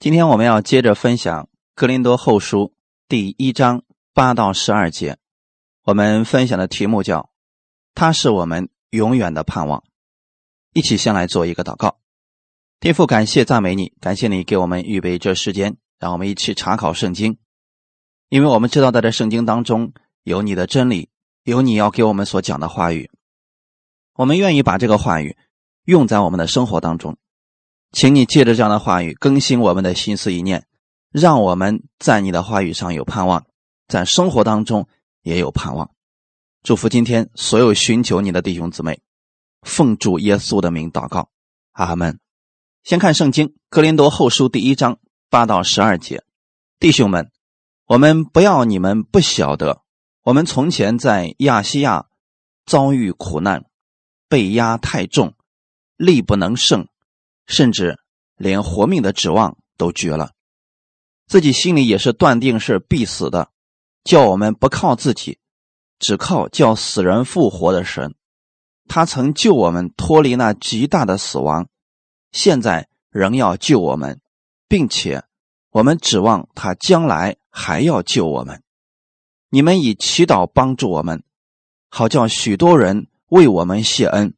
今天我们要接着分享《格林多后书》第一章八到十二节。我们分享的题目叫“他是我们永远的盼望”。一起先来做一个祷告。天父，感谢赞美你，感谢你给我们预备这时间，让我们一起查考圣经。因为我们知道，在这圣经当中有你的真理，有你要给我们所讲的话语。我们愿意把这个话语用在我们的生活当中。请你借着这样的话语更新我们的心思意念，让我们在你的话语上有盼望，在生活当中也有盼望。祝福今天所有寻求你的弟兄姊妹，奉主耶稣的名祷告，阿门。先看圣经《格林多后书》第一章八到十二节，弟兄们，我们不要你们不晓得，我们从前在亚细亚遭遇苦难，被压太重，力不能胜。甚至连活命的指望都绝了，自己心里也是断定是必死的，叫我们不靠自己，只靠叫死人复活的神。他曾救我们脱离那极大的死亡，现在仍要救我们，并且我们指望他将来还要救我们。你们以祈祷帮助我们，好叫许多人为我们谢恩，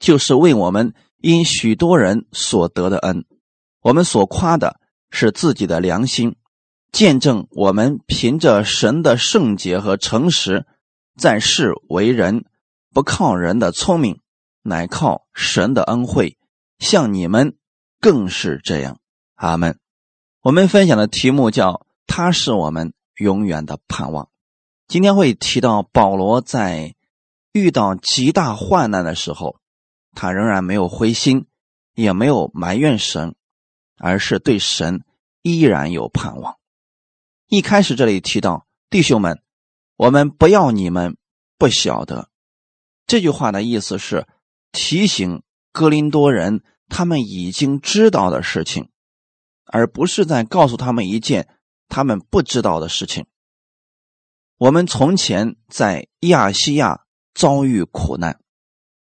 就是为我们。因许多人所得的恩，我们所夸的是自己的良心，见证我们凭着神的圣洁和诚实，在世为人，不靠人的聪明，乃靠神的恩惠。像你们更是这样。阿门。我们分享的题目叫“他是我们永远的盼望”。今天会提到保罗在遇到极大患难的时候。他仍然没有灰心，也没有埋怨神，而是对神依然有盼望。一开始这里提到弟兄们，我们不要你们不晓得。这句话的意思是提醒哥林多人他们已经知道的事情，而不是在告诉他们一件他们不知道的事情。我们从前在亚细亚遭遇苦难。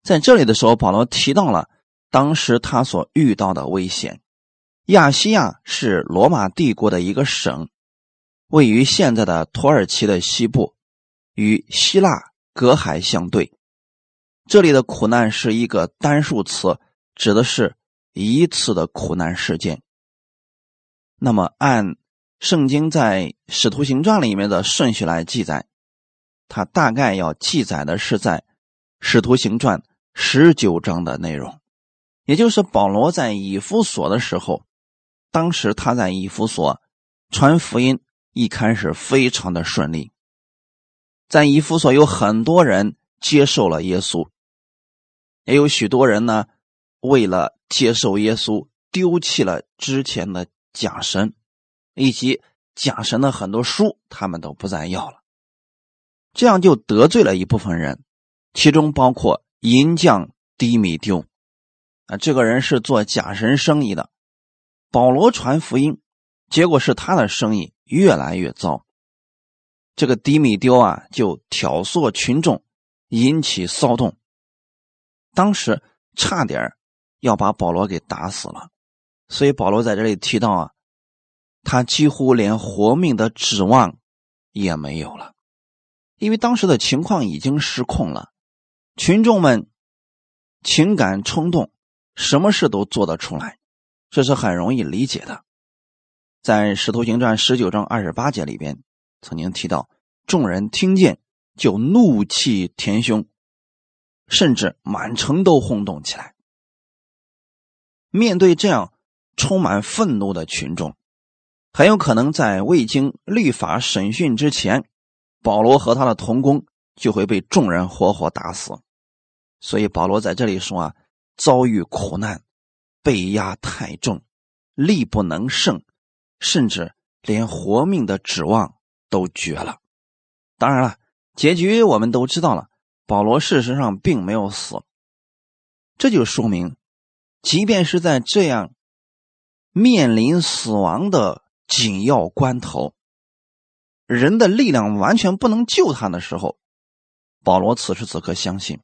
在这里的时候，保罗提到了当时他所遇到的危险。亚细亚是罗马帝国的一个省，位于现在的土耳其的西部，与希腊隔海相对。这里的苦难是一个单数词，指的是一次的苦难事件。那么，按圣经在《使徒行传》里面的顺序来记载，它大概要记载的是在《使徒行传》。十九章的内容，也就是保罗在以弗所的时候，当时他在以弗所传福音，一开始非常的顺利，在以弗所有很多人接受了耶稣，也有许多人呢，为了接受耶稣，丢弃了之前的假神，以及假神的很多书，他们都不再要了，这样就得罪了一部分人，其中包括。银匠低米丢啊，这个人是做假神生意的。保罗传福音，结果是他的生意越来越糟。这个低米丢啊，就挑唆群众，引起骚动。当时差点要把保罗给打死了。所以保罗在这里提到啊，他几乎连活命的指望也没有了，因为当时的情况已经失控了。群众们情感冲动，什么事都做得出来，这是很容易理解的。在《使徒行传》十九章二十八节里边，曾经提到，众人听见就怒气填胸，甚至满城都轰动起来。面对这样充满愤怒的群众，很有可能在未经律法审讯之前，保罗和他的同工就会被众人活活打死。所以保罗在这里说啊，遭遇苦难，被压太重，力不能胜，甚至连活命的指望都绝了。当然了，结局我们都知道了，保罗事实上并没有死。这就说明，即便是在这样面临死亡的紧要关头，人的力量完全不能救他的时候，保罗此时此刻相信。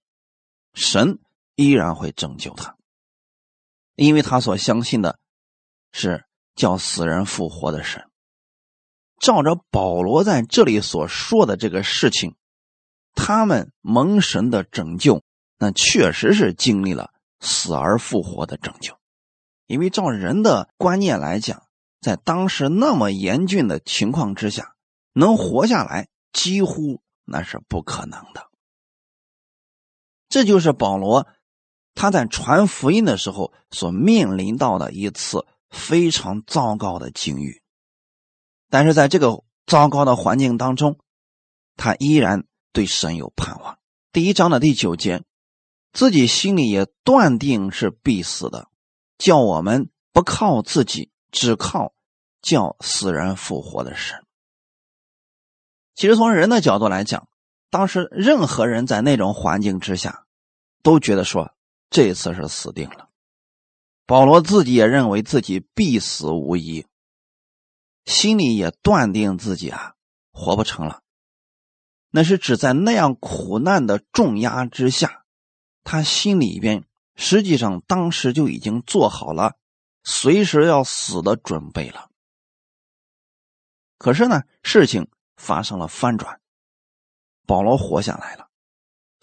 神依然会拯救他，因为他所相信的是叫死人复活的神。照着保罗在这里所说的这个事情，他们蒙神的拯救，那确实是经历了死而复活的拯救。因为照人的观念来讲，在当时那么严峻的情况之下，能活下来几乎那是不可能的。这就是保罗他在传福音的时候所面临到的一次非常糟糕的境遇。但是在这个糟糕的环境当中，他依然对神有盼望。第一章的第九节，自己心里也断定是必死的，叫我们不靠自己，只靠叫死人复活的神。其实从人的角度来讲，当时任何人在那种环境之下，都觉得说这次是死定了。保罗自己也认为自己必死无疑。心里也断定自己啊活不成了，那是指在那样苦难的重压之下，他心里边实际上当时就已经做好了随时要死的准备了。可是呢，事情发生了翻转，保罗活下来了，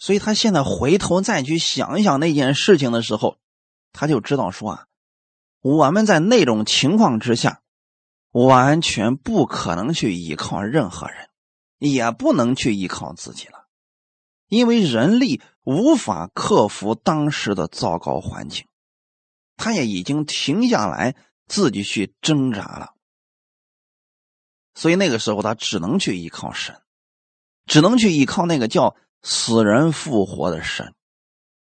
所以他现在回头再去想一想那件事情的时候，他就知道说啊，我们在那种情况之下。完全不可能去依靠任何人，也不能去依靠自己了，因为人力无法克服当时的糟糕环境，他也已经停下来自己去挣扎了，所以那个时候他只能去依靠神，只能去依靠那个叫死人复活的神。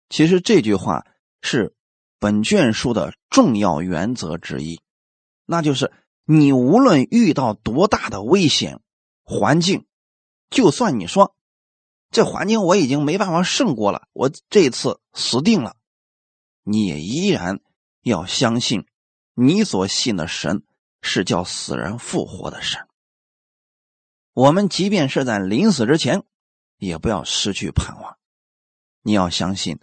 其实这句话是本卷书的重要原则之一，那就是。你无论遇到多大的危险环境，就算你说这环境我已经没办法胜过了，我这次死定了，你也依然要相信你所信的神是叫死人复活的神。我们即便是在临死之前，也不要失去盼望。你要相信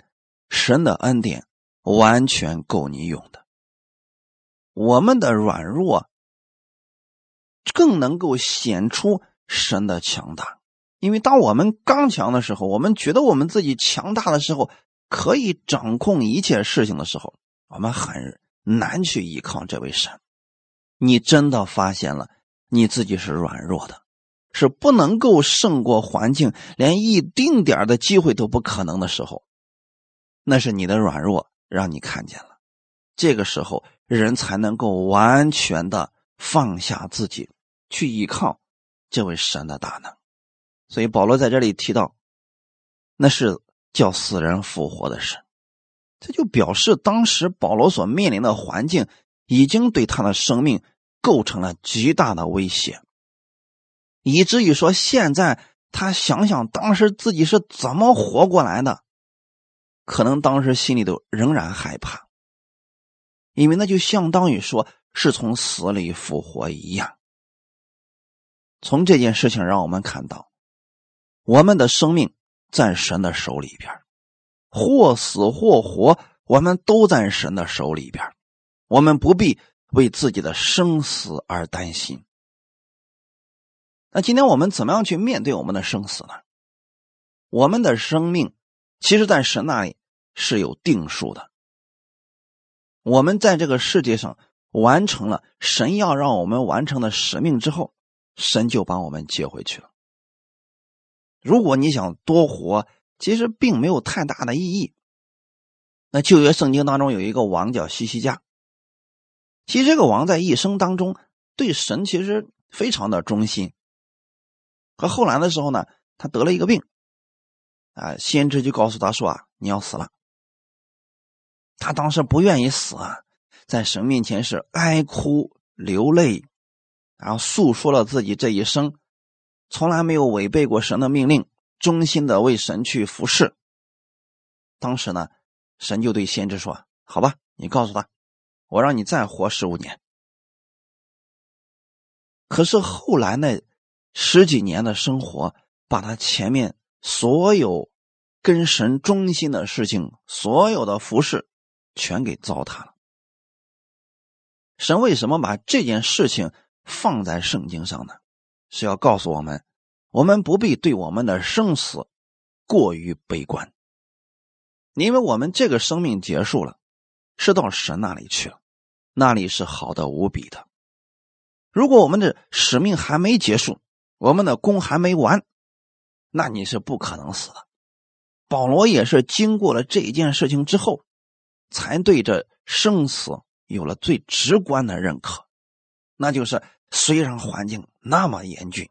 神的恩典完全够你用的。我们的软弱。更能够显出神的强大，因为当我们刚强的时候，我们觉得我们自己强大的时候，可以掌控一切事情的时候，我们很难去依靠这位神。你真的发现了你自己是软弱的，是不能够胜过环境，连一丁点的机会都不可能的时候，那是你的软弱让你看见了。这个时候，人才能够完全的放下自己。去依靠这位神的大能，所以保罗在这里提到，那是叫死人复活的事，这就表示当时保罗所面临的环境已经对他的生命构成了极大的威胁，以至于说现在他想想当时自己是怎么活过来的，可能当时心里头仍然害怕，因为那就相当于说是从死里复活一样。从这件事情让我们看到，我们的生命在神的手里边，或死或活，我们都在神的手里边，我们不必为自己的生死而担心。那今天我们怎么样去面对我们的生死呢？我们的生命其实，在神那里是有定数的。我们在这个世界上完成了神要让我们完成的使命之后。神就把我们接回去了。如果你想多活，其实并没有太大的意义。那旧约圣经当中有一个王叫西西家，其实这个王在一生当中对神其实非常的忠心。可后来的时候呢，他得了一个病，啊，先知就告诉他说啊，你要死了。他当时不愿意死啊，在神面前是哀哭流泪。然后诉说了自己这一生，从来没有违背过神的命令，忠心的为神去服侍。当时呢，神就对先知说：“好吧，你告诉他，我让你再活十五年。”可是后来呢十几年的生活，把他前面所有跟神忠心的事情，所有的服侍，全给糟蹋了。神为什么把这件事情放在圣经上呢？是要告诉我们，我们不必对我们的生死过于悲观，因为我们这个生命结束了，是到神那里去了，那里是好的无比的。如果我们的使命还没结束，我们的功还没完，那你是不可能死的。保罗也是经过了这件事情之后，才对这生死有了最直观的认可，那就是虽然环境那么严峻，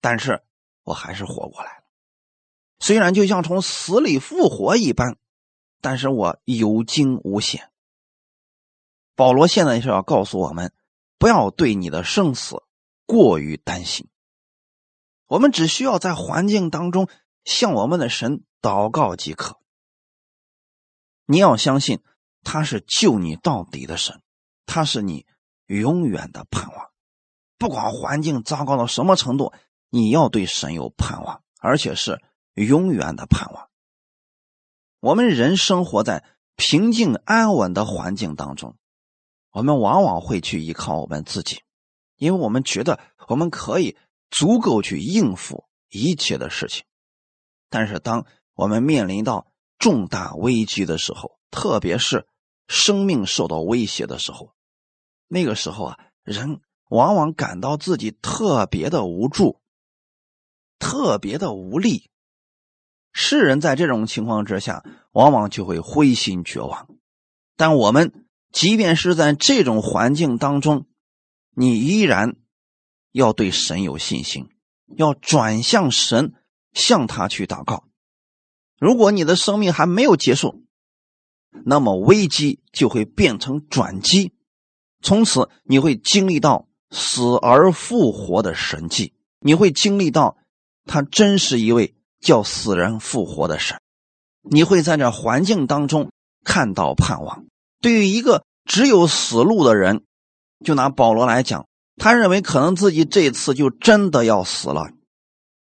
但是我还是活过来了。虽然就像从死里复活一般，但是我有惊无险。保罗现在是要告诉我们，不要对你的生死过于担心。我们只需要在环境当中向我们的神。祷告即可。你要相信他是救你到底的神，他是你永远的盼望。不管环境糟糕到什么程度，你要对神有盼望，而且是永远的盼望。我们人生活在平静安稳的环境当中，我们往往会去依靠我们自己，因为我们觉得我们可以足够去应付一切的事情。但是当我们面临到重大危机的时候，特别是生命受到威胁的时候，那个时候啊，人往往感到自己特别的无助，特别的无力。世人在这种情况之下，往往就会灰心绝望。但我们即便是在这种环境当中，你依然要对神有信心，要转向神，向他去祷告。如果你的生命还没有结束，那么危机就会变成转机，从此你会经历到死而复活的神迹，你会经历到他真是一位叫死人复活的神，你会在这环境当中看到盼望。对于一个只有死路的人，就拿保罗来讲，他认为可能自己这次就真的要死了，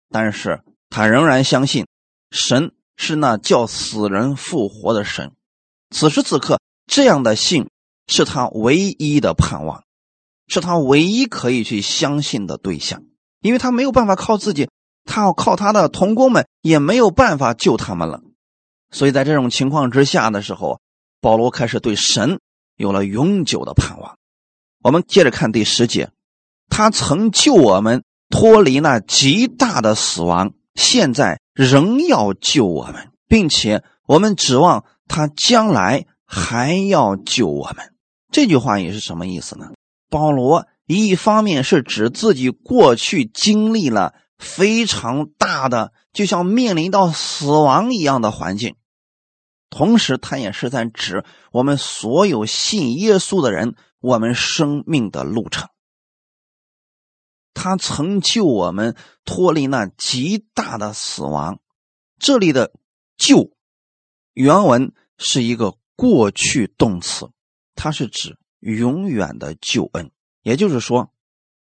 但是他仍然相信神。是那叫死人复活的神，此时此刻，这样的信是他唯一的盼望，是他唯一可以去相信的对象，因为他没有办法靠自己，他要靠他的同工们，也没有办法救他们了。所以在这种情况之下的时候，保罗开始对神有了永久的盼望。我们接着看第十节，他曾救我们脱离那极大的死亡。现在仍要救我们，并且我们指望他将来还要救我们。这句话也是什么意思呢？保罗一方面是指自己过去经历了非常大的，就像面临到死亡一样的环境，同时他也是在指我们所有信耶稣的人，我们生命的路程。他曾救我们脱离那极大的死亡。这里的“救”原文是一个过去动词，它是指永远的救恩。也就是说，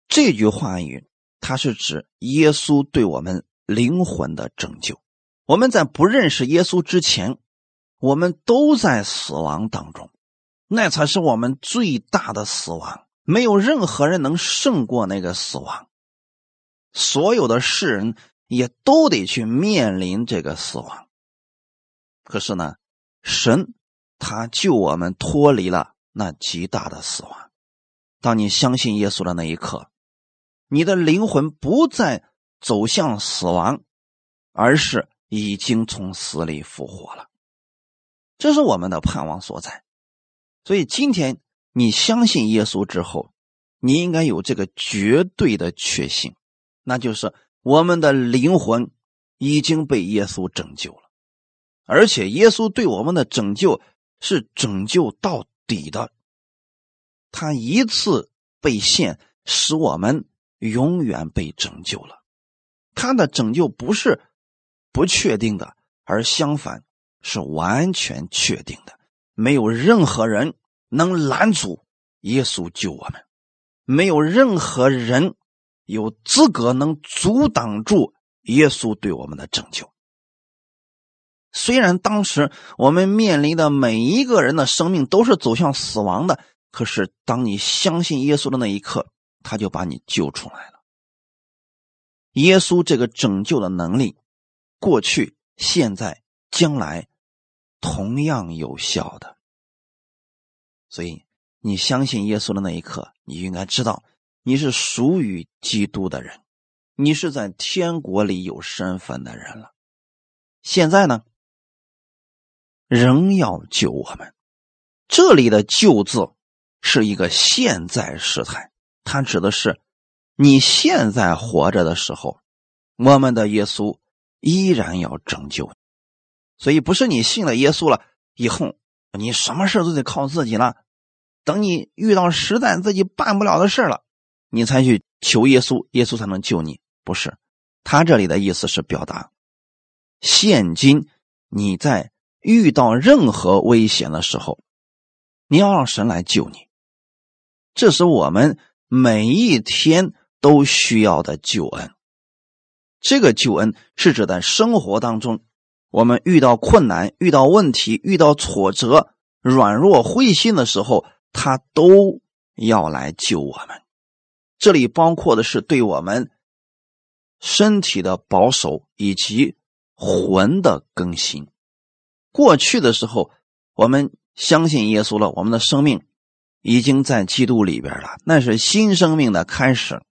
这句话语它是指耶稣对我们灵魂的拯救。我们在不认识耶稣之前，我们都在死亡当中，那才是我们最大的死亡。没有任何人能胜过那个死亡，所有的世人也都得去面临这个死亡。可是呢，神他救我们脱离了那极大的死亡。当你相信耶稣的那一刻，你的灵魂不再走向死亡，而是已经从死里复活了。这是我们的盼望所在。所以今天。你相信耶稣之后，你应该有这个绝对的确信，那就是我们的灵魂已经被耶稣拯救了，而且耶稣对我们的拯救是拯救到底的。他一次被献，使我们永远被拯救了。他的拯救不是不确定的，而相反是完全确定的，没有任何人。能拦阻耶稣救我们，没有任何人有资格能阻挡住耶稣对我们的拯救。虽然当时我们面临的每一个人的生命都是走向死亡的，可是当你相信耶稣的那一刻，他就把你救出来了。耶稣这个拯救的能力，过去、现在、将来，同样有效的。所以，你相信耶稣的那一刻，你应该知道你是属于基督的人，你是在天国里有身份的人了。现在呢，仍要救我们。这里的“救”字是一个现在时态，它指的是。你现在活着的时候，我们的耶稣依然要拯救你，所以不是你信了耶稣了以后，你什么事都得靠自己了。等你遇到实在自己办不了的事了，你才去求耶稣，耶稣才能救你。不是，他这里的意思是表达，现今你在遇到任何危险的时候，你要让神来救你。这是我们每一天。都需要的救恩，这个救恩是指在生活当中，我们遇到困难、遇到问题、遇到挫折、软弱、灰心的时候，他都要来救我们。这里包括的是对我们身体的保守以及魂的更新。过去的时候，我们相信耶稣了，我们的生命已经在基督里边了，那是新生命的开始。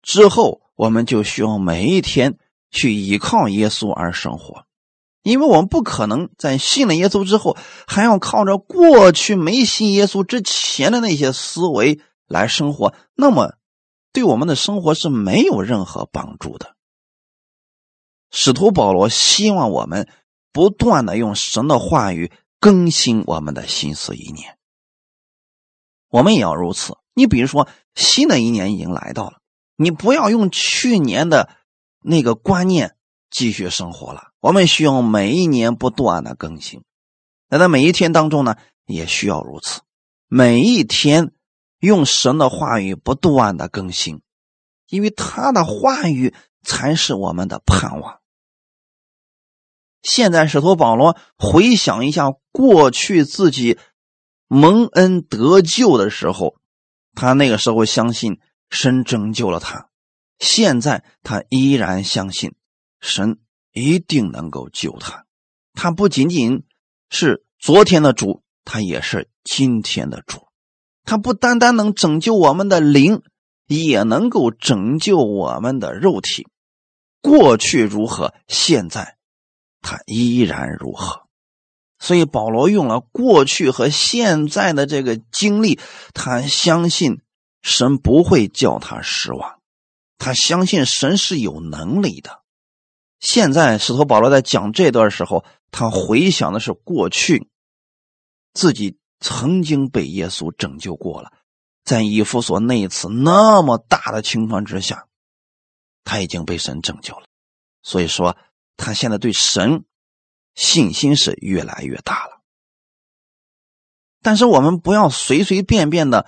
之后，我们就需要每一天去依靠耶稣而生活，因为我们不可能在信了耶稣之后，还要靠着过去没信耶稣之前的那些思维来生活，那么对我们的生活是没有任何帮助的。使徒保罗希望我们不断的用神的话语更新我们的心思意念，我们也要如此。你比如说，新的一年已经来到了。你不要用去年的那个观念继续生活了。我们需要每一年不断的更新，那在每一天当中呢，也需要如此。每一天用神的话语不断的更新，因为他的话语才是我们的盼望。现在使徒保罗回想一下过去自己蒙恩得救的时候，他那个时候相信。神拯救了他，现在他依然相信神一定能够救他。他不仅仅是昨天的主，他也是今天的主。他不单单能拯救我们的灵，也能够拯救我们的肉体。过去如何，现在他依然如何。所以保罗用了过去和现在的这个经历，他相信。神不会叫他失望，他相信神是有能力的。现在使徒保罗在讲这段时候，他回想的是过去自己曾经被耶稣拯救过了，在以弗所那一次那么大的情况之下，他已经被神拯救了。所以说，他现在对神信心是越来越大了。但是我们不要随随便便的。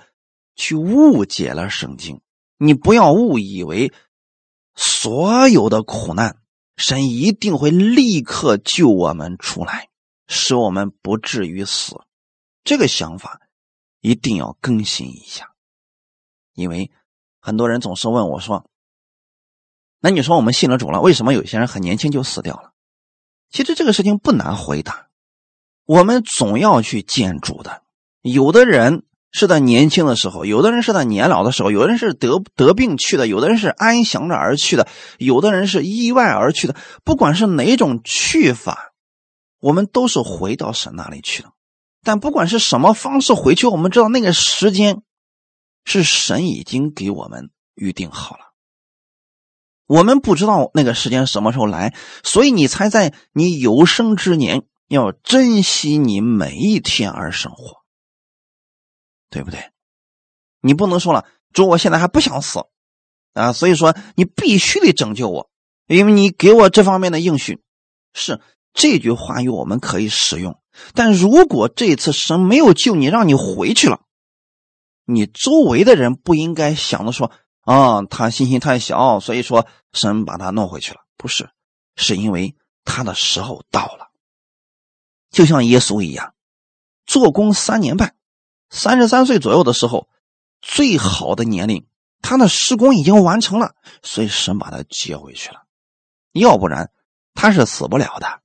去误解了圣经，你不要误以为所有的苦难，神一定会立刻救我们出来，使我们不至于死。这个想法一定要更新一下，因为很多人总是问我说：“那你说我们信了主了，为什么有些人很年轻就死掉了？”其实这个事情不难回答，我们总要去见主的，有的人。是在年轻的时候，有的人是在年老的时候，有的人是得得病去的，有的人是安详着而去的，有的人是意外而去的。不管是哪种去法，我们都是回到神那里去的。但不管是什么方式回去，我们知道那个时间是神已经给我们预定好了。我们不知道那个时间什么时候来，所以你才在你有生之年要珍惜你每一天而生活。对不对？你不能说了，主，我现在还不想死啊，所以说你必须得拯救我，因为你给我这方面的应许。是这句话语我们可以使用，但如果这次神没有救你，让你回去了，你周围的人不应该想着说啊，他信心太小，所以说神把他弄回去了。不是，是因为他的时候到了，就像耶稣一样，做工三年半。三十三岁左右的时候，最好的年龄，他的施工已经完成了，所以神把他接回去了。要不然他是死不了的。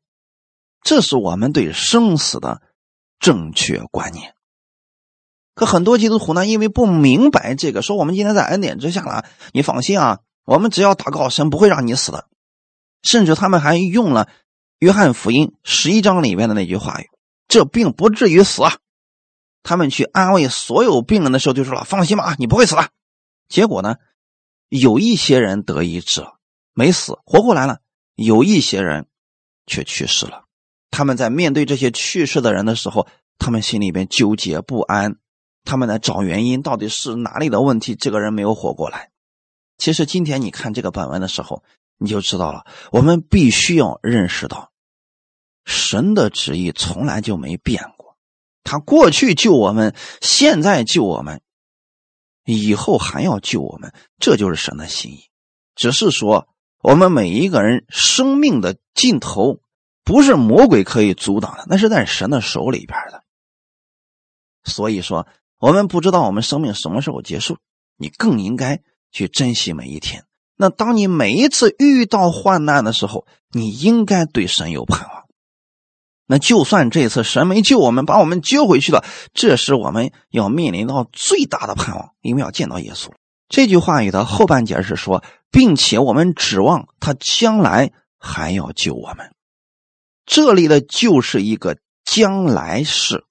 这是我们对生死的正确观念。可很多基督徒呢，因为不明白这个，说我们今天在恩典之下了，你放心啊，我们只要祷告，神不会让你死的。甚至他们还用了约翰福音十一章里面的那句话：“这病不至于死。”啊。”他们去安慰所有病人的时候，就说了：“放心吧，你不会死的。”结果呢，有一些人得医治了，没死，活过来了；有一些人却去世了。他们在面对这些去世的人的时候，他们心里边纠结不安，他们在找原因，到底是哪里的问题？这个人没有活过来。其实今天你看这个本文的时候，你就知道了。我们必须要认识到，神的旨意从来就没变过。他过去救我们，现在救我们，以后还要救我们，这就是神的心意。只是说，我们每一个人生命的尽头。不是魔鬼可以阻挡的，那是在神的手里边的。所以说，我们不知道我们生命什么时候结束，你更应该去珍惜每一天。那当你每一次遇到患难的时候，你应该对神有盼望。那就算这次神没救我们，把我们接回去了，这是我们要面临到最大的盼望，因为要见到耶稣。这句话语的后半截是说，并且我们指望他将来还要救我们。这里的就是一个将来式，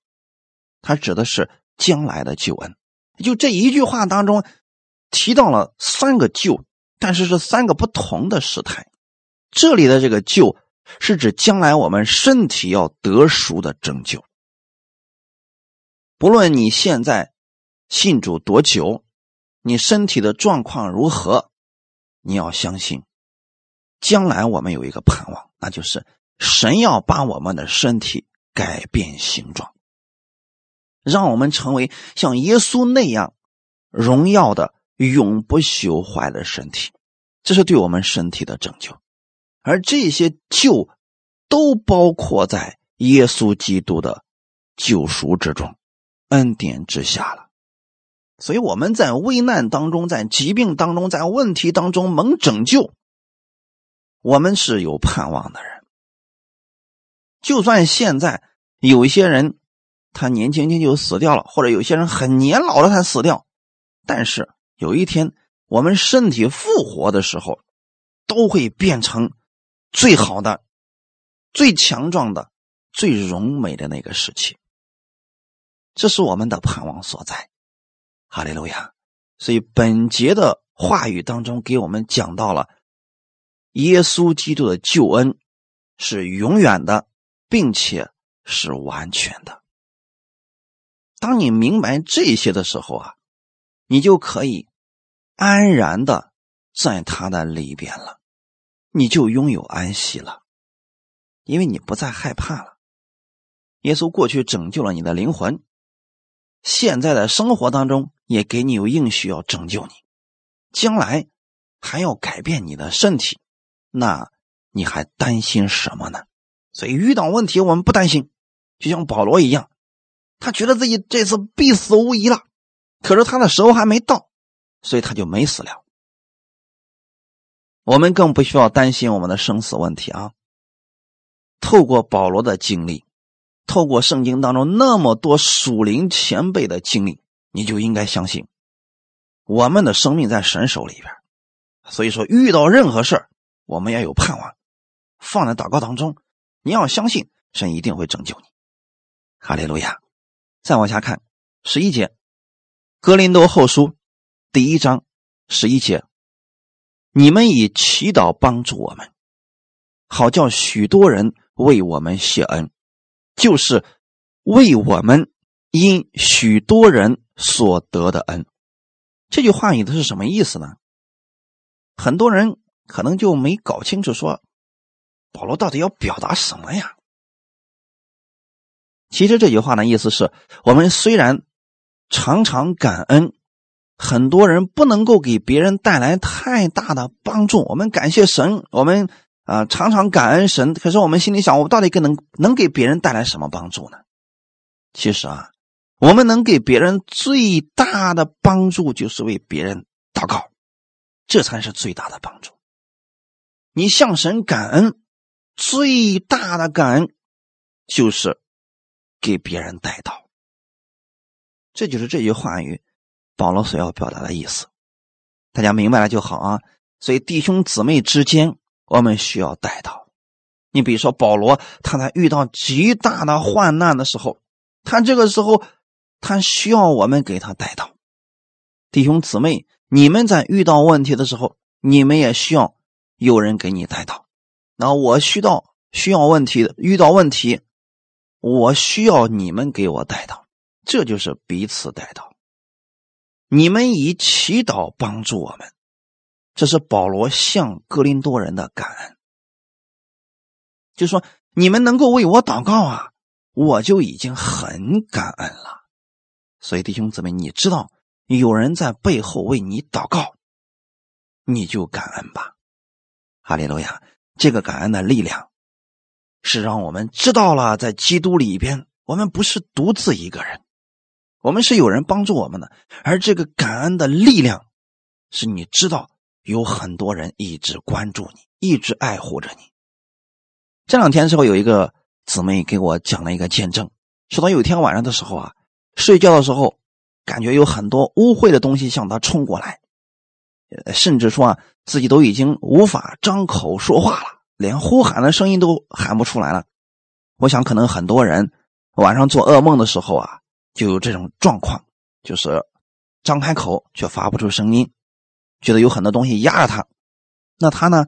它指的是将来的救恩。就这一句话当中提到了三个救，但是是三个不同的时态。这里的这个救是指将来我们身体要得赎的拯救。不论你现在信主多久，你身体的状况如何，你要相信，将来我们有一个盼望，那就是。神要把我们的身体改变形状，让我们成为像耶稣那样荣耀的、永不朽坏的身体，这是对我们身体的拯救。而这些救都包括在耶稣基督的救赎之中、恩典之下了。所以我们在危难当中、在疾病当中、在问题当中蒙拯救，我们是有盼望的人。就算现在有一些人，他年轻轻就死掉了，或者有些人很年老了才死掉，但是有一天我们身体复活的时候，都会变成最好的、最强壮的、最荣美的那个时期。这是我们的盼望所在，哈利路亚！所以本节的话语当中给我们讲到了耶稣基督的救恩是永远的。并且是完全的。当你明白这些的时候啊，你就可以安然的在他的里边了，你就拥有安息了，因为你不再害怕了。耶稣过去拯救了你的灵魂，现在的生活当中也给你有应许要拯救你，将来还要改变你的身体，那你还担心什么呢？所以遇到问题，我们不担心，就像保罗一样，他觉得自己这次必死无疑了，可是他的时候还没到，所以他就没死了。我们更不需要担心我们的生死问题啊！透过保罗的经历，透过圣经当中那么多属灵前辈的经历，你就应该相信，我们的生命在神手里边。所以说，遇到任何事，我们要有盼望，放在祷告当中。你要相信神一定会拯救你，哈利路亚！再往下看十一节，《格林多后书》第一章十一节，你们以祈祷帮助我们，好叫许多人为我们谢恩，就是为我们因许多人所得的恩。这句话语的是什么意思呢？很多人可能就没搞清楚说。保罗到底要表达什么呀？其实这句话的意思是我们虽然常常感恩，很多人不能够给别人带来太大的帮助。我们感谢神，我们啊常常感恩神。可是我们心里想，我到底能能给别人带来什么帮助呢？其实啊，我们能给别人最大的帮助，就是为别人祷告，这才是最大的帮助。你向神感恩，最大的感恩就是给别人带祷。这就是这句话语保罗所要表达的意思。大家明白了就好啊。所以弟兄姊妹之间，我们需要带祷。你比如说保罗，他在遇到极大的患难的时候，他这个时候他需要我们给他带祷。弟兄姊妹，你们在遇到问题的时候，你们也需要有人给你带祷。那我需要需要问题的遇到问题，我需要你们给我带祷，这就是彼此带祷。你们以祈祷帮助我们。这是保罗向格林多人的感恩，就说你们能够为我祷告啊，我就已经很感恩了。所以弟兄姊妹，你知道有人在背后为你祷告，你就感恩吧。哈利路亚！这个感恩的力量是让我们知道了，在基督里边，我们不是独自一个人，我们是有人帮助我们的。而这个感恩的力量，是你知道。有很多人一直关注你，一直爱护着你。这两天的时候，有一个姊妹给我讲了一个见证，说她有一天晚上的时候啊，睡觉的时候感觉有很多污秽的东西向她冲过来，甚至说啊自己都已经无法张口说话了，连呼喊的声音都喊不出来了。我想，可能很多人晚上做噩梦的时候啊，就有这种状况，就是张开口却发不出声音。觉得有很多东西压着他，那他呢？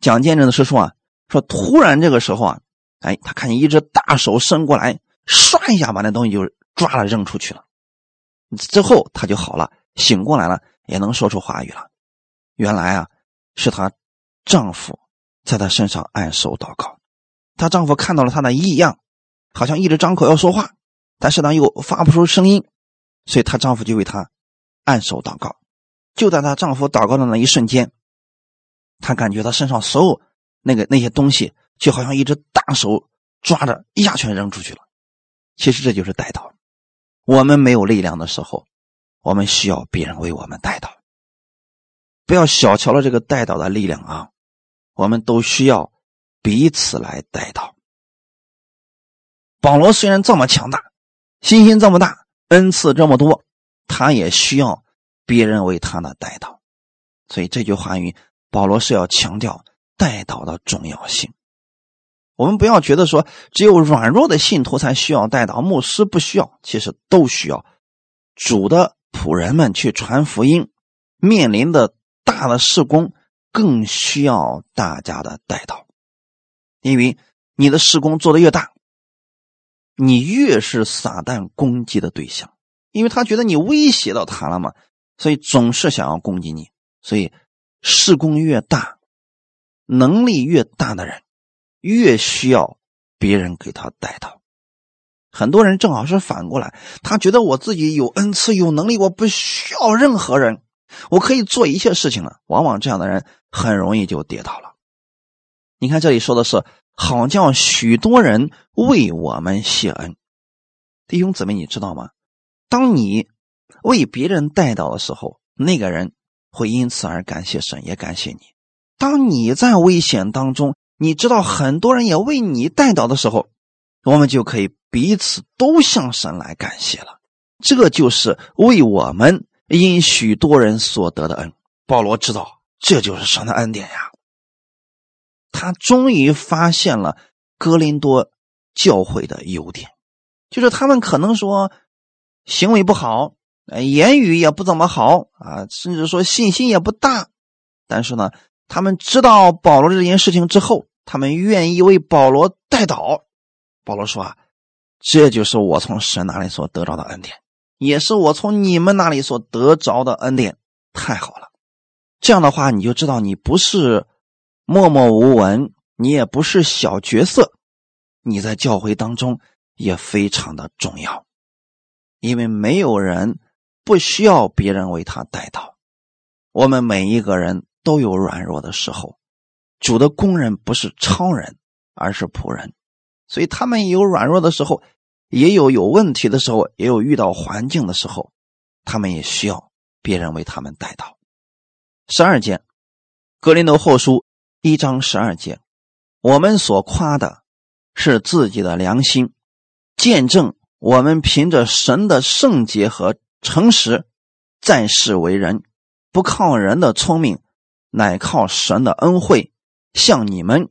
讲见证的是说啊，说突然这个时候啊，哎，他看见一只大手伸过来，唰一下把那东西就抓了扔出去了。之后他就好了，醒过来了，也能说出话语了。原来啊，是她丈夫在她身上按手祷告。她丈夫看到了她的异样，好像一直张口要说话，但是呢又发不出声音，所以她丈夫就为她按手祷告。就在她丈夫祷告的那一瞬间，她感觉她身上所有那个那些东西，就好像一只大手抓着，一下全扔出去了。其实这就是带祷。我们没有力量的时候，我们需要别人为我们带祷。不要小瞧了这个带祷的力量啊！我们都需要彼此来带祷。保罗虽然这么强大，信心这么大，恩赐这么多，他也需要。别人为他的带祷，所以这句话语，保罗是要强调带祷的重要性。我们不要觉得说只有软弱的信徒才需要带祷，牧师不需要，其实都需要。主的仆人们去传福音，面临的大的事工，更需要大家的带祷，因为你的事工做的越大，你越是撒旦攻击的对象，因为他觉得你威胁到他了嘛。所以总是想要攻击你，所以事功越大，能力越大的人，越需要别人给他带到。很多人正好是反过来，他觉得我自己有恩赐、有能力，我不需要任何人，我可以做一切事情了。往往这样的人很容易就跌倒了。你看这里说的是，好叫许多人为我们谢恩。弟兄姊妹，你知道吗？当你。为别人带到的时候，那个人会因此而感谢神，也感谢你。当你在危险当中，你知道很多人也为你带到的时候，我们就可以彼此都向神来感谢了。这就是为我们因许多人所得的恩。保罗知道这就是神的恩典呀。他终于发现了哥林多教会的优点，就是他们可能说行为不好。言语也不怎么好啊，甚至说信心也不大。但是呢，他们知道保罗这件事情之后，他们愿意为保罗代祷。保罗说啊，这就是我从神那里所得着的恩典，也是我从你们那里所得着的恩典。太好了，这样的话你就知道你不是默默无闻，你也不是小角色，你在教会当中也非常的重要，因为没有人。不需要别人为他带到，我们每一个人都有软弱的时候。主的工人不是超人，而是仆人，所以他们也有软弱的时候，也有有问题的时候，也有遇到环境的时候，他们也需要别人为他们带到。十二节，格林多后书一章十二节，我们所夸的是自己的良心，见证我们凭着神的圣洁和诚实，在世为人，不靠人的聪明，乃靠神的恩惠，像你们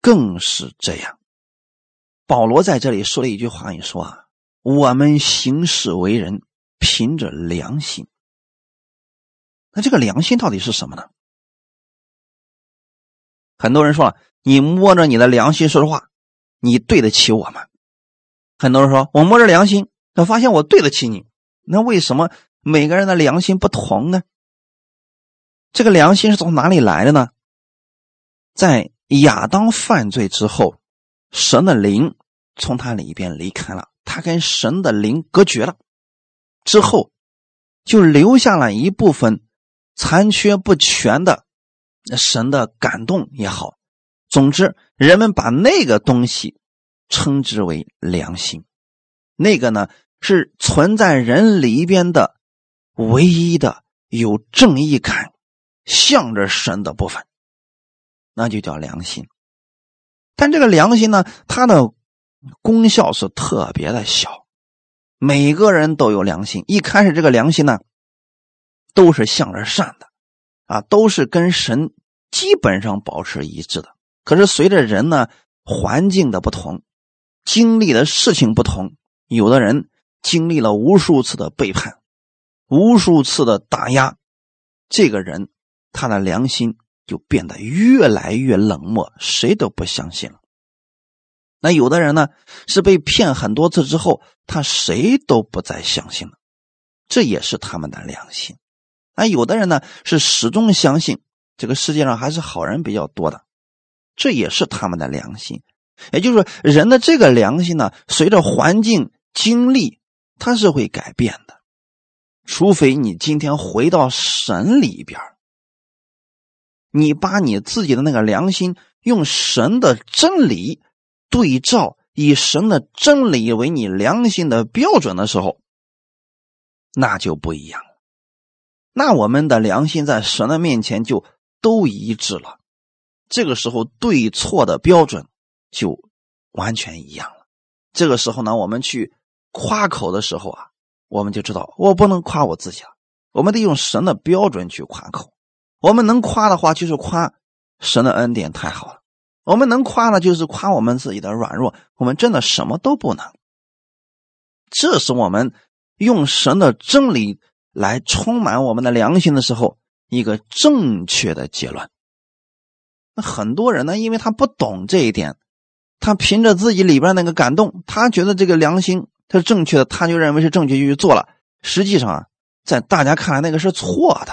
更是这样。保罗在这里说了一句话，你说啊，我们行事为人凭着良心。那这个良心到底是什么呢？很多人说了，你摸着你的良心说实话，你对得起我吗？很多人说我摸着良心，他发现我对得起你。那为什么每个人的良心不同呢？这个良心是从哪里来的呢？在亚当犯罪之后。神的灵从他里边离开了，他跟神的灵隔绝了，之后就留下了一部分残缺不全的神的感动也好，总之，人们把那个东西称之为良心，那个呢是存在人里边的唯一的有正义感、向着神的部分，那就叫良心。但这个良心呢，它的功效是特别的小。每个人都有良心，一开始这个良心呢，都是向着善的，啊，都是跟神基本上保持一致的。可是随着人呢环境的不同，经历的事情不同，有的人经历了无数次的背叛，无数次的打压，这个人他的良心。就变得越来越冷漠，谁都不相信了。那有的人呢，是被骗很多次之后，他谁都不再相信了，这也是他们的良心。那有的人呢，是始终相信这个世界上还是好人比较多的，这也是他们的良心。也就是说，人的这个良心呢，随着环境经历，它是会改变的，除非你今天回到神里边你把你自己的那个良心用神的真理对照，以神的真理为你良心的标准的时候，那就不一样了。那我们的良心在神的面前就都一致了。这个时候对错的标准就完全一样了。这个时候呢，我们去夸口的时候啊，我们就知道我不能夸我自己了，我们得用神的标准去夸口。我们能夸的话，就是夸神的恩典太好了；我们能夸的，就是夸我们自己的软弱。我们真的什么都不能。这是我们用神的真理来充满我们的良心的时候，一个正确的结论。那很多人呢，因为他不懂这一点，他凭着自己里边那个感动，他觉得这个良心他是正确的，他就认为是正确就去做了。实际上啊，在大家看来，那个是错的。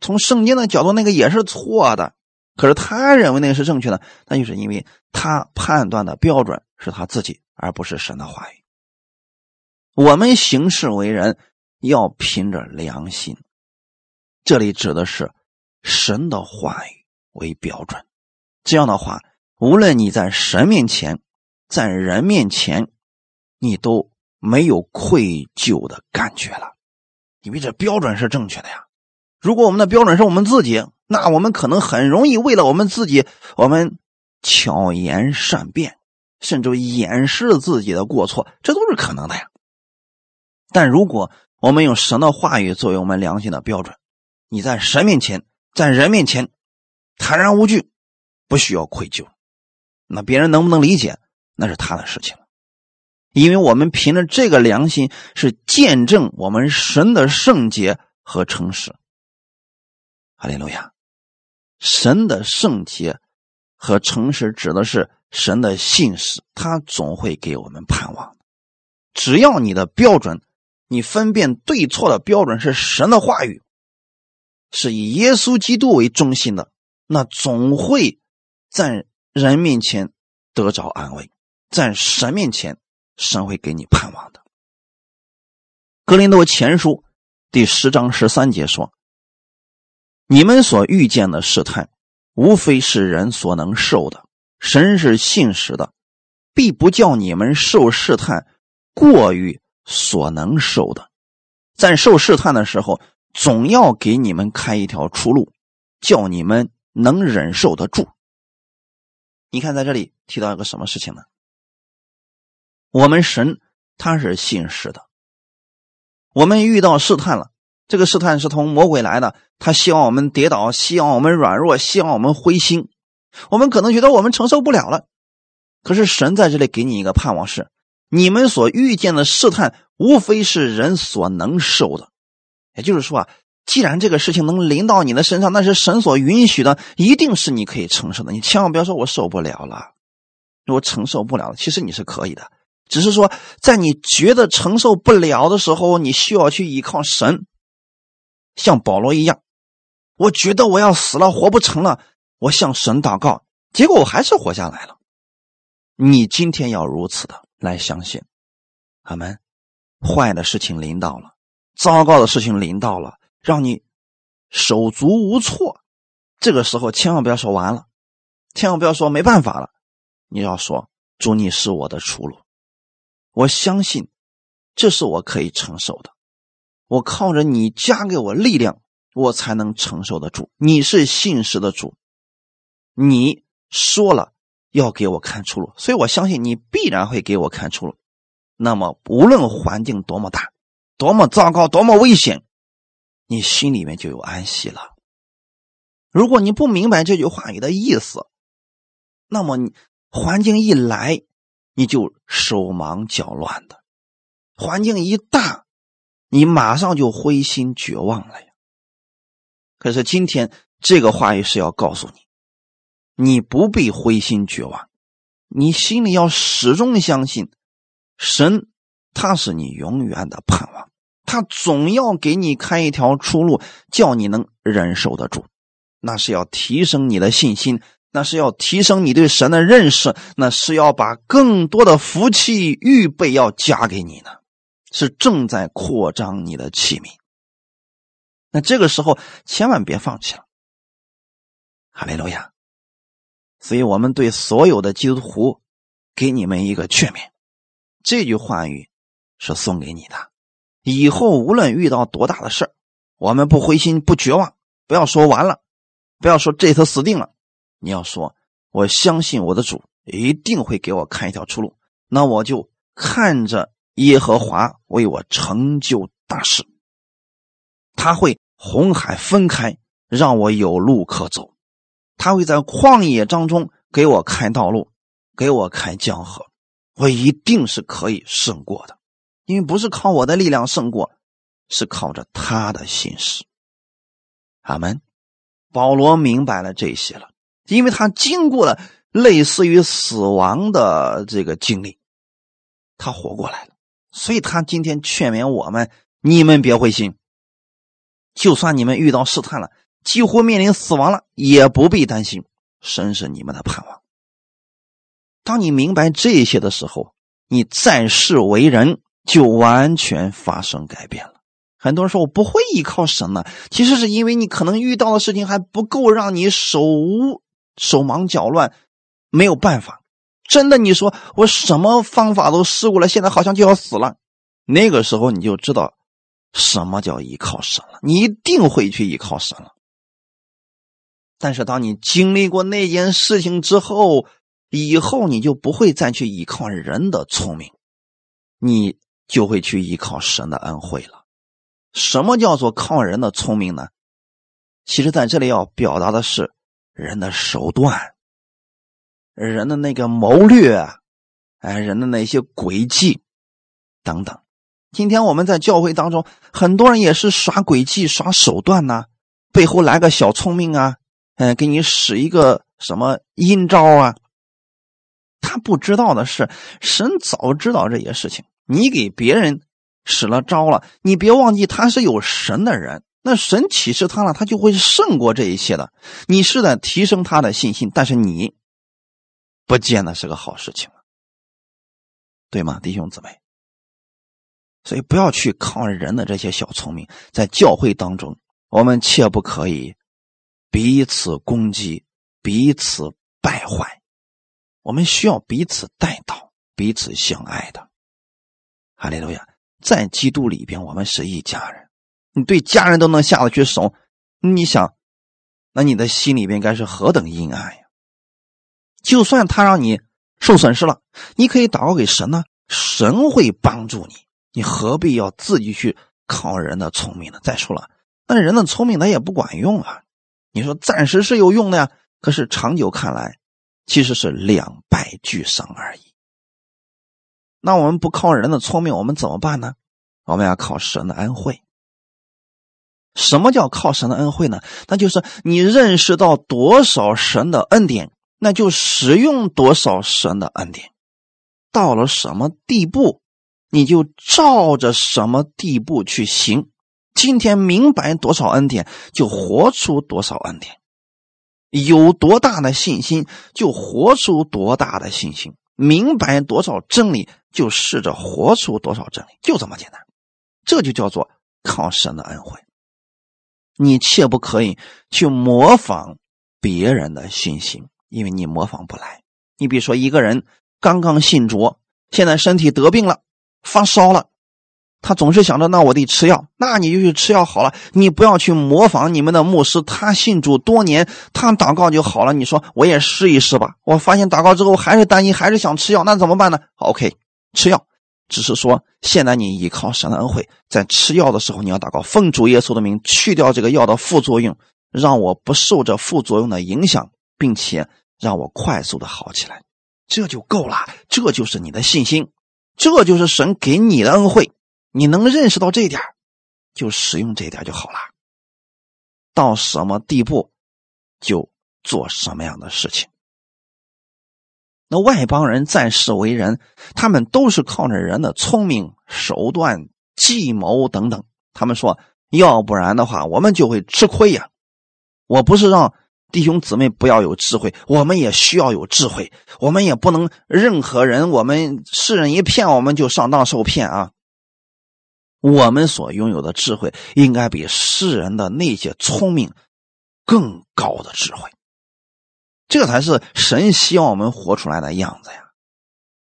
从圣经的角度，那个也是错的。可是他认为那个是正确的，那就是因为他判断的标准是他自己，而不是神的话语。我们行事为人要凭着良心，这里指的是神的话语为标准。这样的话，无论你在神面前，在人面前，你都没有愧疚的感觉了，因为这标准是正确的呀。如果我们的标准是我们自己，那我们可能很容易为了我们自己，我们巧言善辩，甚至掩饰自己的过错，这都是可能的呀。但如果我们用神的话语作为我们良心的标准，你在神面前，在人面前坦然无惧，不需要愧疚，那别人能不能理解，那是他的事情。因为我们凭着这个良心，是见证我们神的圣洁和诚实。哈利路亚！神的圣洁和诚实指的是神的信使，他总会给我们盼望。只要你的标准，你分辨对错的标准是神的话语，是以耶稣基督为中心的，那总会在人面前得着安慰，在神面前，神会给你盼望的。格林多前书第十章十三节说。你们所遇见的试探，无非是人所能受的。神是信实的，必不叫你们受试探过于所能受的。在受试探的时候，总要给你们开一条出路，叫你们能忍受得住。你看，在这里提到一个什么事情呢？我们神他是信实的。我们遇到试探了，这个试探是从魔鬼来的，他希望我们跌倒，希望我们软弱，希望我们灰心。我们可能觉得我们承受不了了，可是神在这里给你一个盼望是：你们所遇见的试探，无非是人所能受的。也就是说啊，既然这个事情能临到你的身上，那是神所允许的，一定是你可以承受的。你千万不要说我受不了了，我承受不了。其实你是可以的，只是说在你觉得承受不了的时候，你需要去依靠神，像保罗一样，我觉得我要死了，活不成了。我向神祷告，结果我还是活下来了。你今天要如此的来相信，阿门。坏的事情临到了，糟糕的事情临到了，让你手足无措。这个时候千万不要说完了，千万不要说没办法了。你要说主，你是我的出路。我相信这是我可以承受的。我靠着你加给我力量，我才能承受得住。你是信实的主。你说了要给我看出路，所以我相信你必然会给我看出路。那么，无论环境多么大、多么糟糕、多么危险，你心里面就有安息了。如果你不明白这句话语的意思，那么你环境一来，你就手忙脚乱的；环境一大，你马上就灰心绝望了呀。可是今天这个话语是要告诉你。你不必灰心绝望，你心里要始终相信，神他是你永远的盼望，他总要给你开一条出路，叫你能忍受得住。那是要提升你的信心，那是要提升你对神的认识，那是要把更多的福气预备要加给你呢，是正在扩张你的器皿。那这个时候千万别放弃了，哈利路亚。所以我们对所有的基督徒，给你们一个劝勉，这句话语是送给你的。以后无论遇到多大的事儿，我们不灰心不绝望，不要说完了，不要说这次死定了，你要说我相信我的主一定会给我看一条出路，那我就看着耶和华为我成就大事，他会红海分开，让我有路可走。他会在旷野当中给我开道路，给我开江河，我一定是可以胜过的，因为不是靠我的力量胜过，是靠着他的心事。阿门。保罗明白了这些了，因为他经过了类似于死亡的这个经历，他活过来了，所以他今天劝勉我们：你们别灰心，就算你们遇到试探了。几乎面临死亡了，也不必担心，神是你们的盼望。当你明白这些的时候，你在世为人就完全发生改变了。很多人说我不会依靠神呢，其实是因为你可能遇到的事情还不够让你手无手忙脚乱，没有办法。真的，你说我什么方法都试过了，现在好像就要死了，那个时候你就知道什么叫依靠神了，你一定会去依靠神了。但是，当你经历过那件事情之后，以后你就不会再去依靠人的聪明，你就会去依靠神的恩惠了。什么叫做靠人的聪明呢？其实，在这里要表达的是人的手段，人的那个谋略，哎，人的那些诡计等等。今天我们在教会当中，很多人也是耍诡计、耍手段呢，背后来个小聪明啊。嗯，给你使一个什么阴招啊？他不知道的是，神早知道这些事情。你给别人使了招了，你别忘记他是有神的人。那神启示他了，他就会胜过这一切的。你是在提升他的信心，但是你不见得是个好事情对吗，弟兄姊妹？所以不要去靠人的这些小聪明，在教会当中，我们切不可以。彼此攻击，彼此败坏，我们需要彼此带到，彼此相爱的。哈利路亚，在基督里边，我们是一家人。你对家人都能下得去手，你想，那你的心里边该是何等阴暗呀！就算他让你受损失了，你可以祷告给神呢，神会帮助你。你何必要自己去靠人的聪明呢？再说了，那人的聪明他也不管用啊。你说暂时是有用的呀，可是长久看来，其实是两败俱伤而已。那我们不靠人的聪明，我们怎么办呢？我们要靠神的恩惠。什么叫靠神的恩惠呢？那就是你认识到多少神的恩典，那就使用多少神的恩典。到了什么地步，你就照着什么地步去行。今天明白多少恩典，就活出多少恩典；有多大的信心，就活出多大的信心；明白多少真理，就试着活出多少真理。就这么简单，这就叫做靠神的恩惠。你切不可以去模仿别人的信心，因为你模仿不来。你比如说，一个人刚刚信主，现在身体得病了，发烧了。他总是想着，那我得吃药，那你就去吃药好了。你不要去模仿你们的牧师，他信主多年，他祷告就好了。你说我也试一试吧。我发现祷告之后还是担心，还是想吃药，那怎么办呢？OK，吃药，只是说现在你依靠神的恩惠，在吃药的时候你要祷告，奉主耶稣的名去掉这个药的副作用，让我不受这副作用的影响，并且让我快速的好起来，这就够了。这就是你的信心，这就是神给你的恩惠。你能认识到这一点，就使用这一点就好了。到什么地步，就做什么样的事情。那外邦人在世为人，他们都是靠着人的聪明手段、计谋等等。他们说，要不然的话，我们就会吃亏呀。我不是让弟兄姊妹不要有智慧，我们也需要有智慧。我们也不能任何人，我们世人一骗，我们就上当受骗啊。我们所拥有的智慧，应该比世人的那些聪明更高的智慧，这才是神希望我们活出来的样子呀！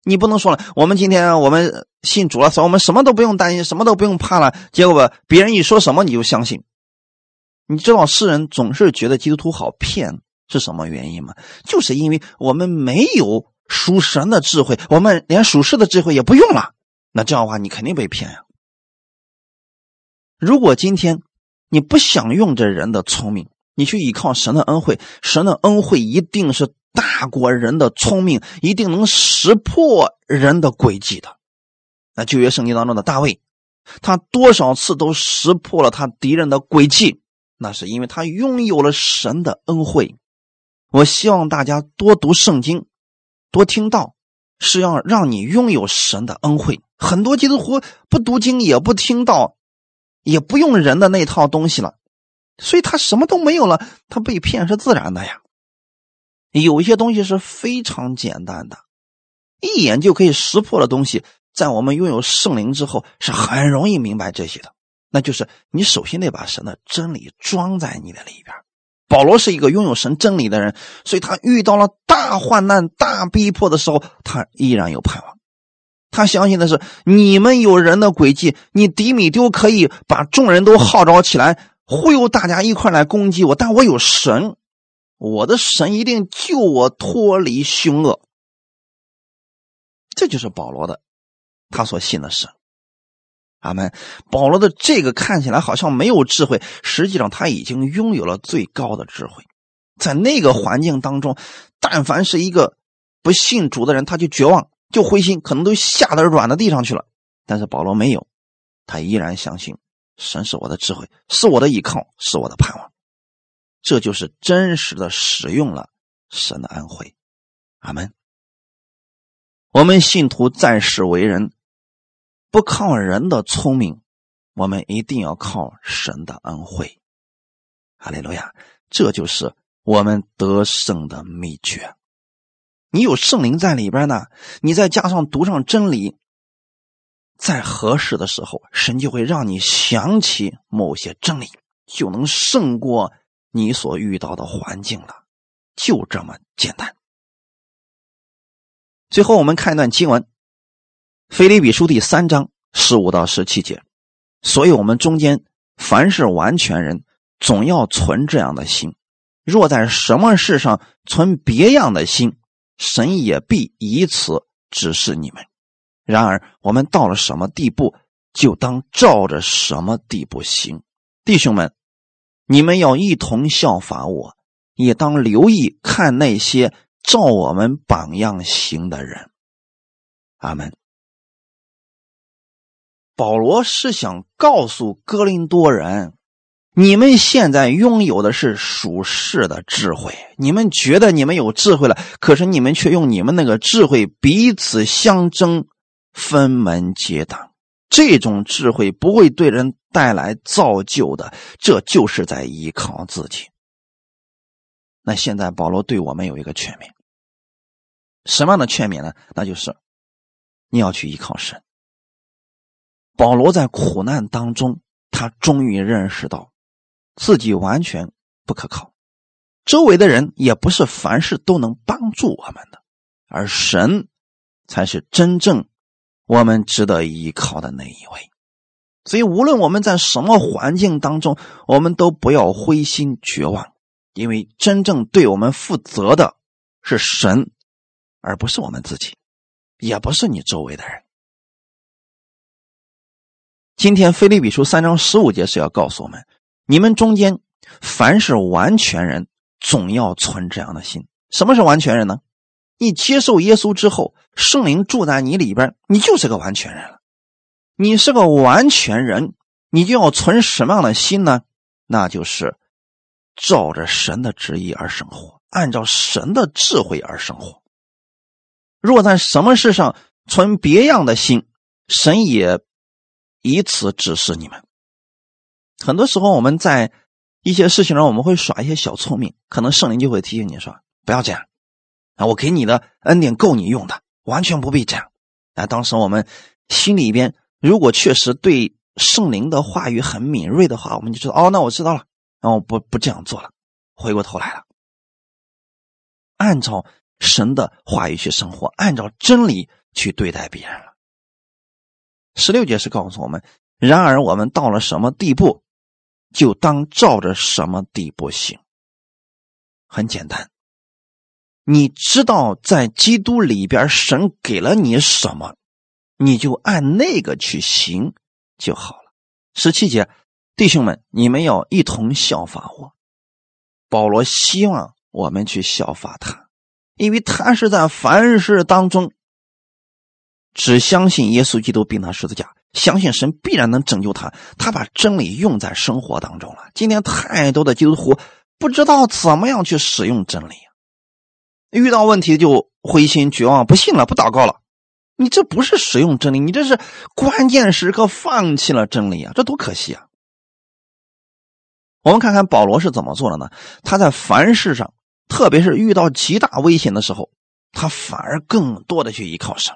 你不能说了，我们今天我们信主了，所以我们什么都不用担心，什么都不用怕了。结果别人一说什么你就相信。你知道世人总是觉得基督徒好骗是什么原因吗？就是因为我们没有属神的智慧，我们连属世的智慧也不用了。那这样的话，你肯定被骗呀。如果今天你不想用这人的聪明，你去依靠神的恩惠，神的恩惠一定是大过人的聪明，一定能识破人的诡计的。那旧约圣经当中的大卫，他多少次都识破了他敌人的诡计，那是因为他拥有了神的恩惠。我希望大家多读圣经，多听道，是要让你拥有神的恩惠。很多基督徒不读经也不听道。也不用人的那套东西了，所以他什么都没有了，他被骗是自然的呀。有些东西是非常简单的，一眼就可以识破的东西，在我们拥有圣灵之后是很容易明白这些的。那就是你首先得把神的真理装在你的里边。保罗是一个拥有神真理的人，所以他遇到了大患难、大逼迫的时候，他依然有盼望。他相信的是，你们有人的诡计，你迪米丢可以把众人都号召起来，忽悠大家一块来攻击我。但我有神，我的神一定救我脱离凶恶。这就是保罗的，他所信的神。阿门。保罗的这个看起来好像没有智慧，实际上他已经拥有了最高的智慧。在那个环境当中，但凡是一个不信主的人，他就绝望。就灰心，可能都吓得软到地上去了。但是保罗没有，他依然相信神是我的智慧，是我的依靠，是我的盼望。这就是真实的使用了神的恩惠。阿门。我们信徒在世为人，不靠人的聪明，我们一定要靠神的恩惠。哈利路亚！这就是我们得胜的秘诀。你有圣灵在里边呢，你再加上读上真理，在合适的时候，神就会让你想起某些真理，就能胜过你所遇到的环境了，就这么简单。最后，我们看一段经文，《腓立比书》第三章十五到十七节。所以，我们中间凡是完全人，总要存这样的心。若在什么事上存别样的心，神也必以此指示你们。然而，我们到了什么地步，就当照着什么地步行。弟兄们，你们要一同效法我，也当留意看那些照我们榜样行的人。阿门。保罗是想告诉哥林多人，你们现在拥有的是属世的智慧。你们觉得你们有智慧了，可是你们却用你们那个智慧彼此相争，分门结党。这种智慧不会对人带来造就的，这就是在依靠自己。那现在保罗对我们有一个劝勉，什么样的劝勉呢？那就是你要去依靠神。保罗在苦难当中，他终于认识到自己完全不可靠，周围的人也不是凡事都能帮助我们的，而神才是真正我们值得依靠的那一位。所以，无论我们在什么环境当中，我们都不要灰心绝望，因为真正对我们负责的是神，而不是我们自己，也不是你周围的人。今天，菲利比书三章十五节是要告诉我们：你们中间凡是完全人，总要存这样的心。什么是完全人呢？你接受耶稣之后，圣灵住在你里边，你就是个完全人了。你是个完全人，你就要存什么样的心呢？那就是照着神的旨意而生活，按照神的智慧而生活。若在什么事上存别样的心，神也。以此指示你们。很多时候，我们在一些事情上，我们会耍一些小聪明，可能圣灵就会提醒你说：“不要这样啊！我给你的恩典够你用的，完全不必这样。”啊，当时我们心里边如果确实对圣灵的话语很敏锐的话，我们就知道哦，那我知道了，那我不不这样做了，回过头来了，按照神的话语去生活，按照真理去对待别人了。十六节是告诉我们，然而我们到了什么地步，就当照着什么地步行。很简单，你知道在基督里边神给了你什么，你就按那个去行就好了。十七节，弟兄们，你们要一同效法我。保罗希望我们去效法他，因为他是在凡事当中。只相信耶稣基督并他十字架，相信神必然能拯救他。他把真理用在生活当中了。今天太多的基督徒不知道怎么样去使用真理，遇到问题就灰心绝望，不信了，不祷告了。你这不是使用真理，你这是关键时刻放弃了真理啊！这多可惜啊！我们看看保罗是怎么做的呢？他在凡事上，特别是遇到极大危险的时候，他反而更多的去依靠神。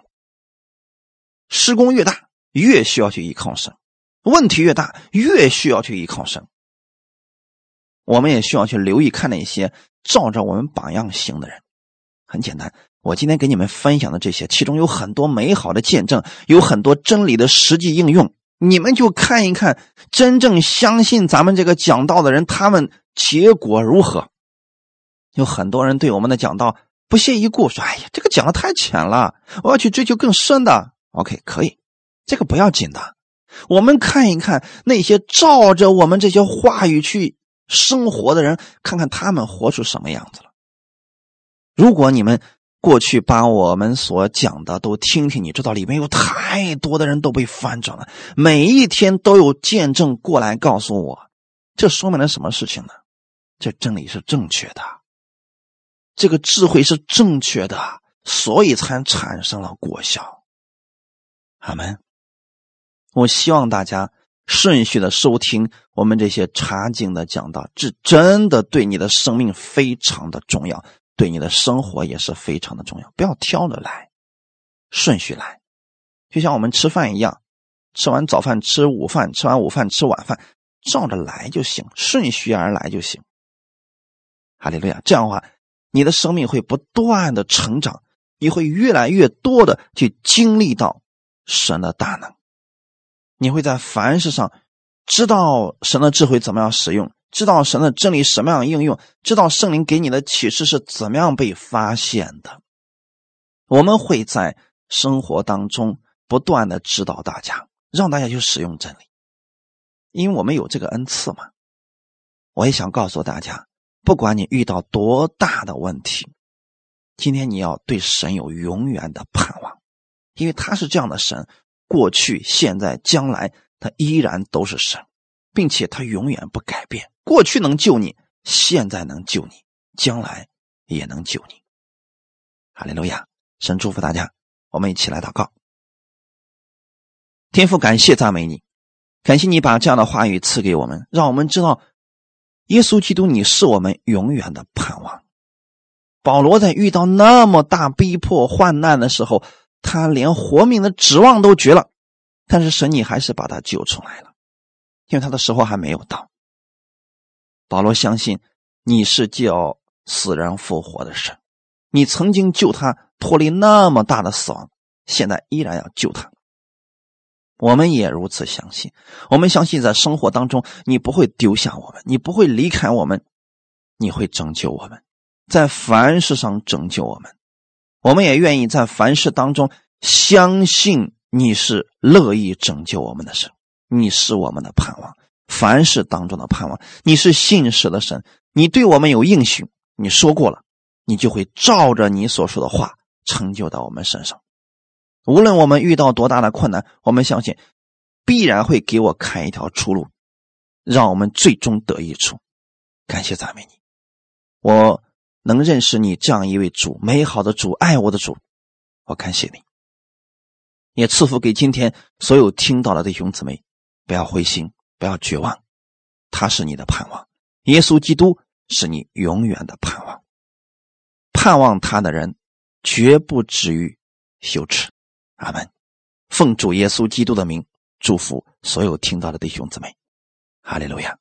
施工越大，越需要去依靠神；问题越大，越需要去依靠神。我们也需要去留意看那些照着我们榜样行的人。很简单，我今天给你们分享的这些，其中有很多美好的见证，有很多真理的实际应用。你们就看一看，真正相信咱们这个讲道的人，他们结果如何？有很多人对我们的讲道不屑一顾，说：“哎呀，这个讲的太浅了，我要去追求更深的。” OK，可以，这个不要紧的。我们看一看那些照着我们这些话语去生活的人，看看他们活出什么样子了。如果你们过去把我们所讲的都听听，你知道里面有太多的人都被翻转了，每一天都有见证过来告诉我，这说明了什么事情呢？这真理是正确的，这个智慧是正确的，所以才产生了果效。阿门。我希望大家顺序的收听我们这些茶经的讲道，这真的对你的生命非常的重要，对你的生活也是非常的重要。不要挑着来，顺序来，就像我们吃饭一样，吃完早饭吃午饭，吃完午饭吃晚饭，照着来就行，顺序而来就行。哈利路亚！这样的话，你的生命会不断的成长，你会越来越多的去经历到。神的大能，你会在凡事上知道神的智慧怎么样使用，知道神的真理什么样的应用，知道圣灵给你的启示是怎么样被发现的。我们会在生活当中不断的指导大家，让大家去使用真理，因为我们有这个恩赐嘛。我也想告诉大家，不管你遇到多大的问题，今天你要对神有永远的盼望，因为他是这样的神。过去、现在、将来，他依然都是神，并且他永远不改变。过去能救你，现在能救你，将来也能救你。哈利路亚！神祝福大家，我们一起来祷告。天父，感谢赞美你，感谢你把这样的话语赐给我们，让我们知道耶稣基督，你是我们永远的盼望。保罗在遇到那么大逼迫、患难的时候。他连活命的指望都绝了，但是神你还是把他救出来了，因为他的时候还没有到。保罗相信你是叫死人复活的神，你曾经救他脱离那么大的死亡，现在依然要救他。我们也如此相信，我们相信在生活当中你不会丢下我们，你不会离开我们，你会拯救我们，在凡事上拯救我们。我们也愿意在凡事当中相信你是乐意拯救我们的神，你是我们的盼望，凡事当中的盼望。你是信实的神，你对我们有应许，你说过了，你就会照着你所说的话成就到我们身上。无论我们遇到多大的困难，我们相信必然会给我开一条出路，让我们最终得益处。感谢赞美你，我。能认识你这样一位主，美好的主，爱我的主，我感谢你，也赐福给今天所有听到了的弟兄姊妹，不要灰心，不要绝望，他是你的盼望，耶稣基督是你永远的盼望，盼望他的人绝不止于羞耻。阿门。奉主耶稣基督的名，祝福所有听到的弟兄姊妹，哈利路亚。